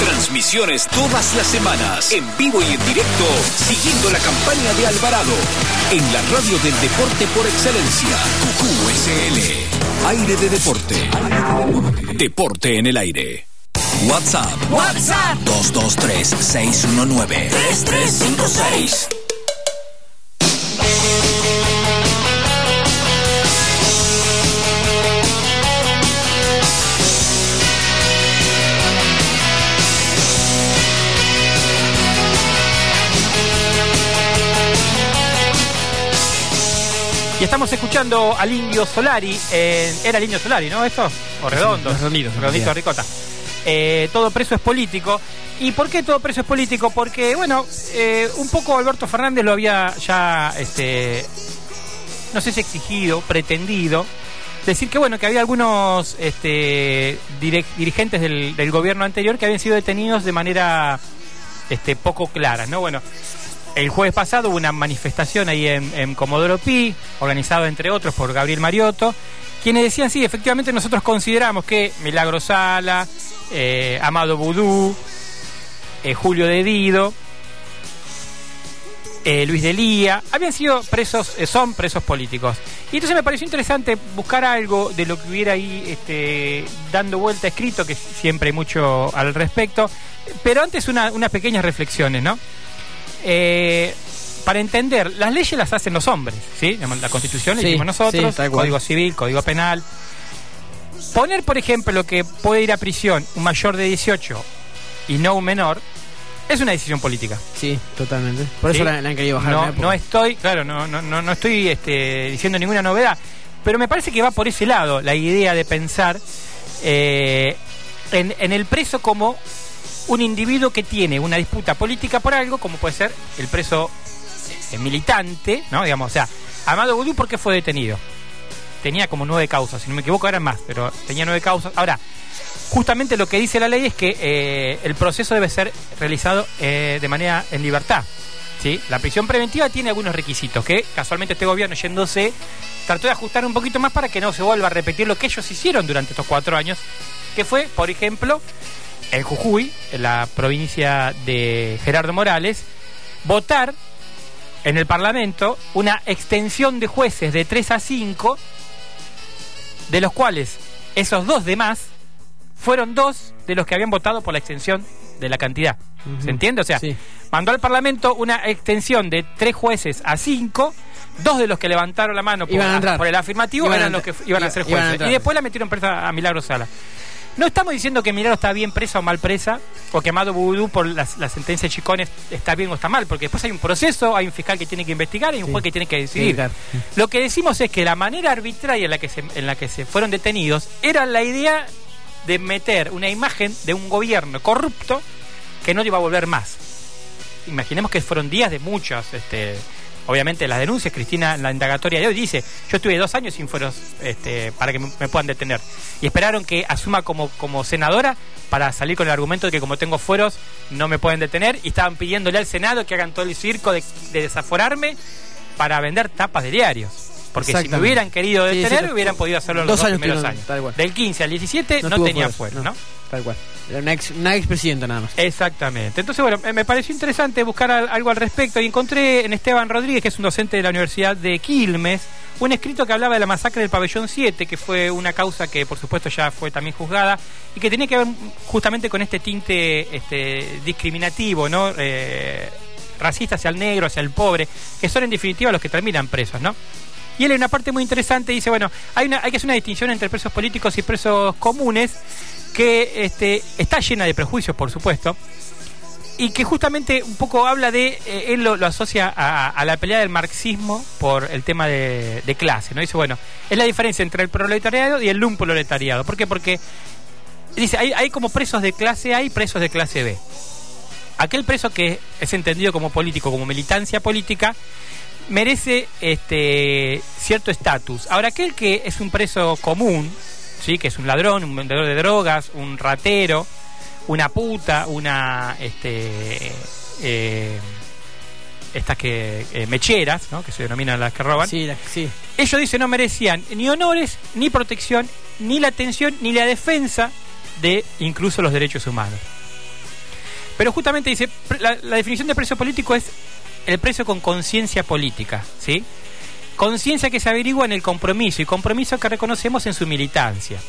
Transmisiones todas las semanas, en vivo y en directo, siguiendo la campaña de Alvarado. En la radio del deporte por excelencia, QQSL. Aire de deporte. Deporte en el aire. WhatsApp. WhatsApp. 223-619-3356. Y estamos escuchando al Indio Solari. eh, era el Indio Solari, ¿no? ¿Esto? O Redondo. Redondito bien. Ricota. Eh, todo preso es político. ¿Y por qué todo preso es político? Porque, bueno, eh, un poco Alberto Fernández lo había ya, este, no sé si exigido, pretendido, decir que, bueno, que había algunos este, dirigentes del, del gobierno anterior que habían sido detenidos de manera este, poco clara, ¿no? Bueno, el jueves pasado hubo una manifestación ahí en, Comodoro Pi, organizado entre otros por Gabriel Mariotto, quienes decían, sí, efectivamente nosotros consideramos que Milagro Sala, eh, Amado Vudú, eh, Julio de Dido, eh, Luis de Lía, habían sido presos, son presos políticos. Y entonces me pareció interesante buscar algo de lo que hubiera ahí este, dando vuelta escrito, que siempre hay mucho al respecto. Pero antes una- unas pequeñas reflexiones, ¿no? Eh, para entender, las leyes las hacen los hombres, ¿sí? La constitución la Sí, hicimos nosotros, sí, código civil, código penal. Poner, por ejemplo, que puede ir a prisión un mayor de 18 y no un menor, es una decisión política. Sí, totalmente. Por eso la, la han querido bajar. No, no estoy, claro, no, no, no, no estoy este, diciendo ninguna novedad, pero me parece que va por ese lado la idea de pensar eh, en, en el preso como un individuo que tiene una disputa política por algo, como puede ser el preso eh, militante, ¿no? Digamos, o sea, Amado Vudú, ¿por qué fue detenido? Tenía como nueve causas, si no me equivoco eran más, pero tenía nueve causas. Ahora, justamente lo que dice la ley es que eh, el proceso debe ser realizado eh, de manera en libertad. ¿sí? La prisión preventiva tiene algunos requisitos que casualmente este gobierno yéndose trató de ajustar un poquito más para que no se vuelva a repetir lo que ellos hicieron durante estos cuatro años, que fue, por ejemplo, en Jujuy, en la provincia de Gerardo Morales, votar en el Parlamento una extensión de jueces de 3 a 5, de los cuales esos dos demás fueron dos de los que habían votado por la extensión de la cantidad. Ujú. ¿Se entiende? O sea, Sí. mandó al Parlamento una extensión de tres jueces a cinco, dos de los que levantaron la mano por, a el afirmativo Iban eran los que iban a ser iban a jueces. y después la metieron presa a Milagro Sala. No estamos diciendo que Milagro está bien presa o mal presa, o que Amado Vudú por la, la sentencia de Chicones está bien o está mal, porque después hay un proceso, hay un fiscal que tiene que investigar y un Sí. juez que tiene que decidir. Sí. Lo que decimos es que la manera arbitraria en la que se, en la que se fueron detenidos era la idea de meter una imagen de un gobierno corrupto que no iba a volver más. Imaginemos que fueron días de muchas, este, obviamente las denuncias. Cristina la indagatoria de hoy dice, yo estuve dos años sin fueros este, para que me, me puedan detener. Y esperaron que asuma como, como senadora para salir con el argumento de que como tengo fueros no me pueden detener y estaban pidiéndole al Senado que hagan todo el circo de, de desaforarme para vender tapas de diarios. Porque si me hubieran querido Sí, sí, detener, no- hubieran podido hacerlo en los dos dos años primeros años. tal cual. Del 15 al 17 no, tuvo tenía fueros, ¿no? Tal cual. Era una ex, una nada más. Exactamente. Entonces, bueno, me- pareció interesante buscar al- algo al respecto y encontré en Esteban Rodríguez, que es un docente de la Universidad de Quilmes, un escrito que hablaba de la masacre del pabellón 7, que fue una causa que por supuesto ya fue también juzgada y que tenía que ver justamente con este tinte este, discriminativo, ¿no? Eh, racista hacia el negro, hacia el pobre, que son en definitiva los que terminan presos, ¿no? Y él en una parte muy interesante dice, bueno, hay, una, hay que hacer una distinción entre presos políticos y presos comunes que este, está llena de prejuicios, por supuesto, y que justamente un poco habla de, eh, él lo, asocia a, a la pelea del marxismo por el tema de, de clase, ¿no? Dice, bueno, es la diferencia entre el proletariado y el lumproletariado. ¿Por qué? Porque, dice, hay, hay como presos de clase A y presos de clase B. Aquel preso que es entendido como político, como militancia política, merece este cierto estatus. Ahora, aquel que es un preso común, ¿sí? que es un ladrón, un vendedor de drogas, un ratero, una puta, una este eh, estas que eh, mecheras, ¿no? que se denominan las que roban. Sí, la- sí. Ellos dicen no merecían ni honores, ni protección, ni la atención, ni la defensa de incluso los derechos humanos. Pero justamente dice, la, la definición de preso político es el preso con conciencia política, ¿sí? Conciencia que se averigua en el compromiso y compromiso que reconocemos en su militancia.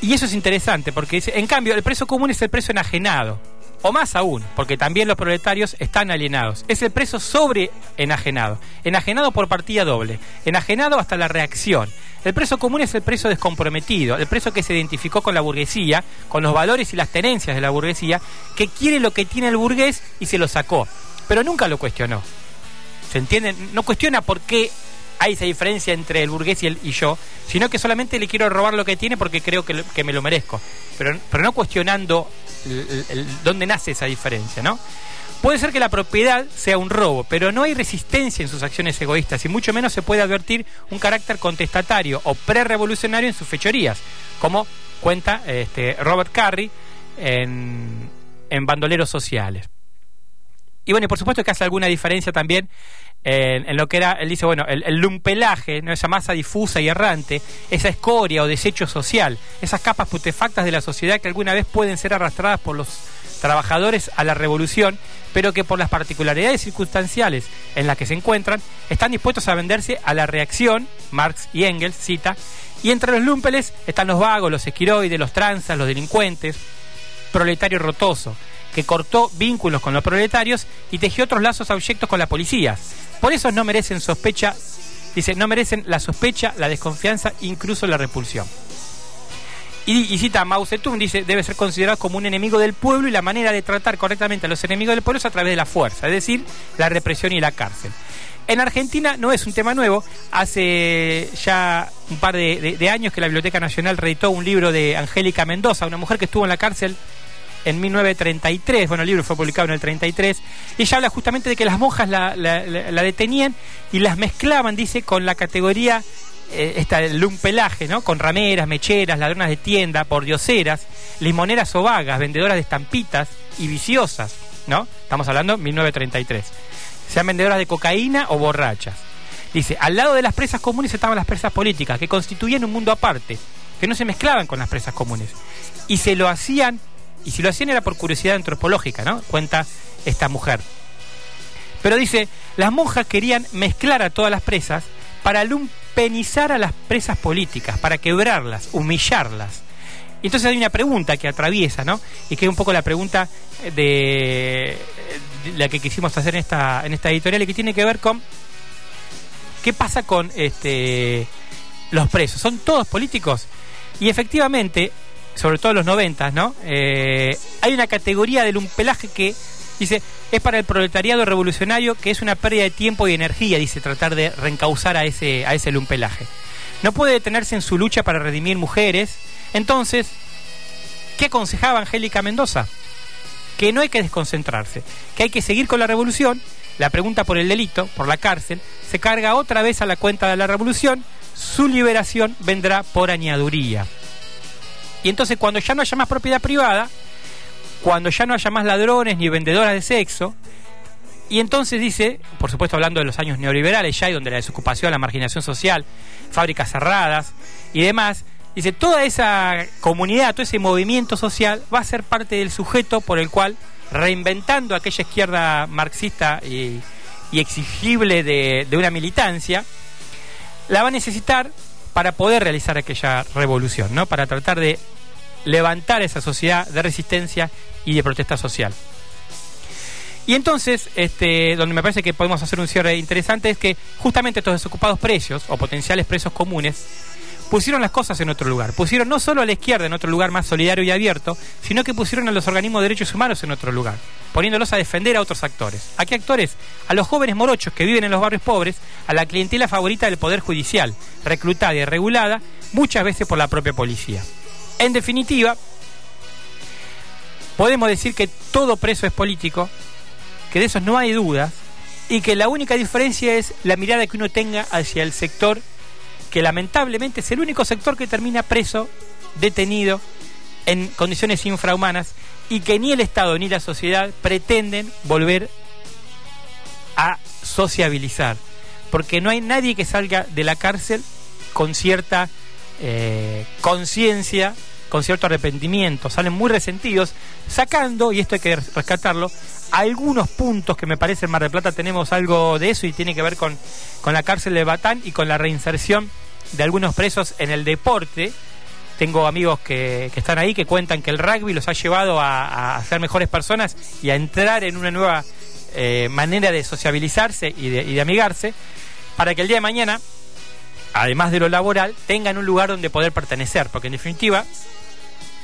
Y eso es interesante porque dice, en cambio, el preso común es el preso enajenado. O más aún, porque también los proletarios están alienados. Es el preso sobre enajenado. Enajenado por partida doble. Enajenado hasta la reacción. El preso común es el preso descomprometido, el preso que se identificó con la burguesía, con los valores y las tenencias de la burguesía, que quiere lo que tiene el burgués y se lo sacó. Pero nunca lo cuestionó. ¿Se entiende? No cuestiona por qué hay esa diferencia entre el burgués y, el, y yo, sino que solamente le quiero robar lo que tiene porque creo que, me lo merezco. Pero, pero no cuestionando dónde nace esa diferencia, ¿no? Puede ser que la propiedad sea un robo, pero no hay resistencia en sus acciones egoístas y mucho menos se puede advertir un carácter contestatario o pre-revolucionario en sus fechorías, como cuenta este, Robert Carey en, en Bandoleros Sociales. Y bueno, y por supuesto que hace alguna diferencia también en, lo que era, él dice, bueno, el, lumpelaje, esa masa difusa y errante, esa escoria o desecho social, esas capas putefactas de la sociedad que alguna vez pueden ser arrastradas por los trabajadores a la revolución, pero que por las particularidades circunstanciales en las que se encuentran, están dispuestos a venderse a la reacción, Marx y Engels cita, y entre los lumpeles están los vagos, los esquiroides, los tranzas, los delincuentes, proletario rotoso, que cortó vínculos con los proletarios y tejió otros lazos abyectos con la policía. Por eso no merecen sospecha, dice, no merecen la sospecha, la desconfianza, incluso la repulsión. Y, cita a Mao Zedong, dice, debe ser considerado como un enemigo del pueblo y la manera de tratar correctamente a los enemigos del pueblo es a través de la fuerza, es decir, la represión y la cárcel. En Argentina no es un tema nuevo. Hace ya un par de, de, años que la Biblioteca Nacional reeditó un libro de Angélica Mendoza, una mujer que estuvo en la cárcel en 1933, bueno, el libro fue publicado en el 33, y ella habla justamente de que las monjas la, detenían y las mezclaban, dice, con la categoría eh, esta del lumpelaje, ¿no? Con rameras, mecheras, ladronas de tienda, pordioseras, limoneras o vagas, vendedoras de estampitas y viciosas, ¿no? Estamos hablando de 1933. Sean vendedoras de cocaína o borrachas. Dice, al lado de las presas comunes estaban las presas políticas, que constituían un mundo aparte, que no se mezclaban con las presas comunes. Y se lo hacían y si lo hacían era por curiosidad antropológica, ¿no? Cuenta esta mujer. Pero dice, las monjas querían mezclar a todas las presas para lumpenizar a las presas políticas, para quebrarlas, humillarlas. Y entonces hay una pregunta que atraviesa, ¿no? Y que es un poco la pregunta de, la que quisimos hacer en esta, en esta editorial y que tiene que ver con qué pasa con este, los presos. ¿Son todos políticos? Y efectivamente, sobre todo en los 90, ¿no? Eh, hay una categoría del lumpelaje que dice es para el proletariado revolucionario que es una pérdida de tiempo y energía, dice, tratar de reencauzar a ese, a ese lumpelaje. No puede detenerse en su lucha para redimir mujeres. Entonces, ¿qué aconsejaba Angélica Mendoza? Que no hay que desconcentrarse, que hay que seguir con la revolución. La pregunta por el delito, por la cárcel, se carga otra vez a la cuenta de la revolución. Su liberación vendrá por añaduría. Y entonces cuando ya no haya más propiedad privada, cuando ya no haya más ladrones ni vendedoras de sexo, y entonces dice, por supuesto hablando de los años neoliberales ya, y donde la desocupación, la marginación social, fábricas cerradas y demás, dice, toda esa comunidad, todo ese movimiento social va a ser parte del sujeto por el cual, reinventando aquella izquierda marxista y, exigible de, de una militancia, la va a necesitar para poder realizar aquella revolución, ¿no? Para tratar de levantar esa sociedad de resistencia y de protesta social. Y entonces, este, donde me parece que podemos hacer un cierre interesante es que justamente estos desocupados precios o potenciales presos comunes pusieron las cosas en otro lugar. Pusieron no solo a la izquierda en otro lugar más solidario y abierto, sino que pusieron a los organismos de derechos humanos en otro lugar, poniéndolos a defender a otros actores. ¿A qué actores? A los jóvenes morochos que viven en los barrios pobres, a la clientela favorita del Poder Judicial, reclutada y regulada muchas veces por la propia policía. En definitiva, podemos decir que todo preso es político, que de eso no hay dudas, y que la única diferencia es la mirada que uno tenga hacia el sector que lamentablemente es el único sector que termina preso, detenido, en condiciones infrahumanas y que ni el Estado ni la sociedad pretenden volver a sociabilizar. Porque no hay nadie que salga de la cárcel con cierta eh, conciencia con cierto arrepentimiento, salen muy resentidos, sacando, y esto hay que rescatarlo, algunos puntos que me parece en Mar del Plata tenemos algo de eso y tiene que ver con, con la cárcel de Batán y con la reinserción de algunos presos en el deporte. Tengo amigos que, que están ahí que cuentan que el rugby los ha llevado a, a ser mejores personas y a entrar en una nueva eh, manera de sociabilizarse y de, y de amigarse, para que el día de mañana, además de lo laboral, tengan un lugar donde poder pertenecer, porque en definitiva,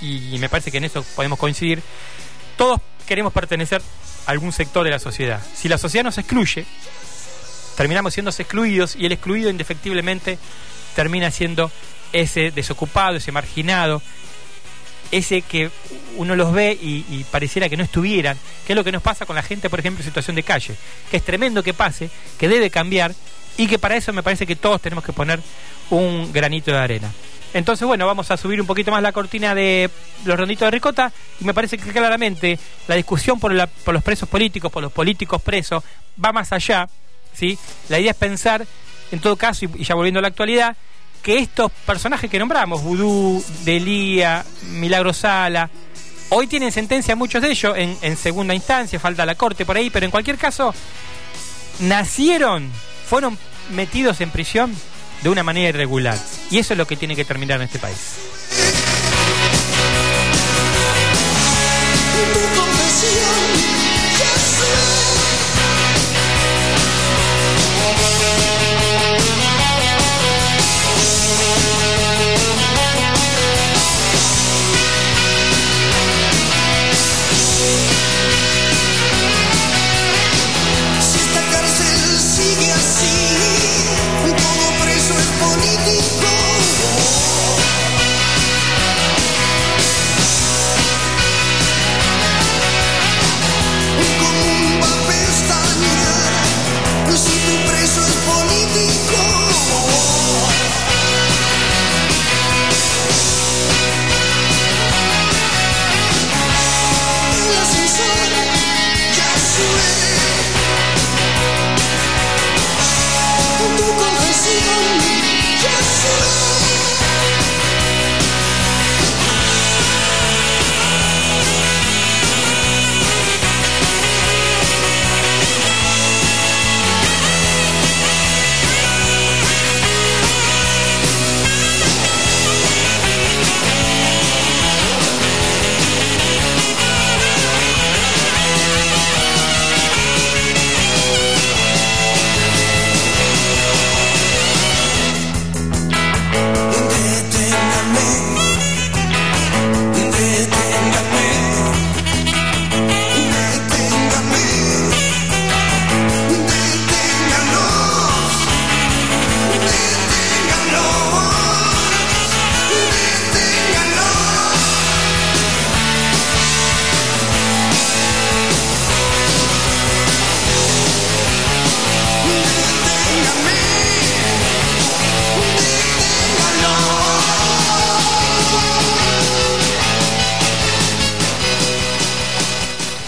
y me parece que en eso podemos coincidir, todos queremos pertenecer a algún sector de la sociedad. Si la sociedad nos excluye, terminamos siendo excluidos y el excluido indefectiblemente termina siendo ese desocupado, ese marginado, ese que uno los ve y, pareciera que no estuvieran, que es lo que nos pasa con la gente, por ejemplo, en situación de calle, que es tremendo que pase, que debe cambiar y que para eso me parece que todos tenemos que poner un granito de arena. Entonces, bueno, vamos a subir un poquito más la cortina de los ronditos de ricota y me parece que claramente la discusión por, por los presos políticos, por los políticos presos, va más allá. ¿sí? La idea es pensar, en todo caso, y ya volviendo a la actualidad, que estos personajes que nombramos, Vudú, Delía, Milagro Sala, hoy tienen sentencia muchos de ellos en, en segunda instancia, falta la corte por ahí, pero en cualquier caso, nacieron, fueron metidos en prisión de una manera irregular. Y eso es lo que tiene que terminar en este país.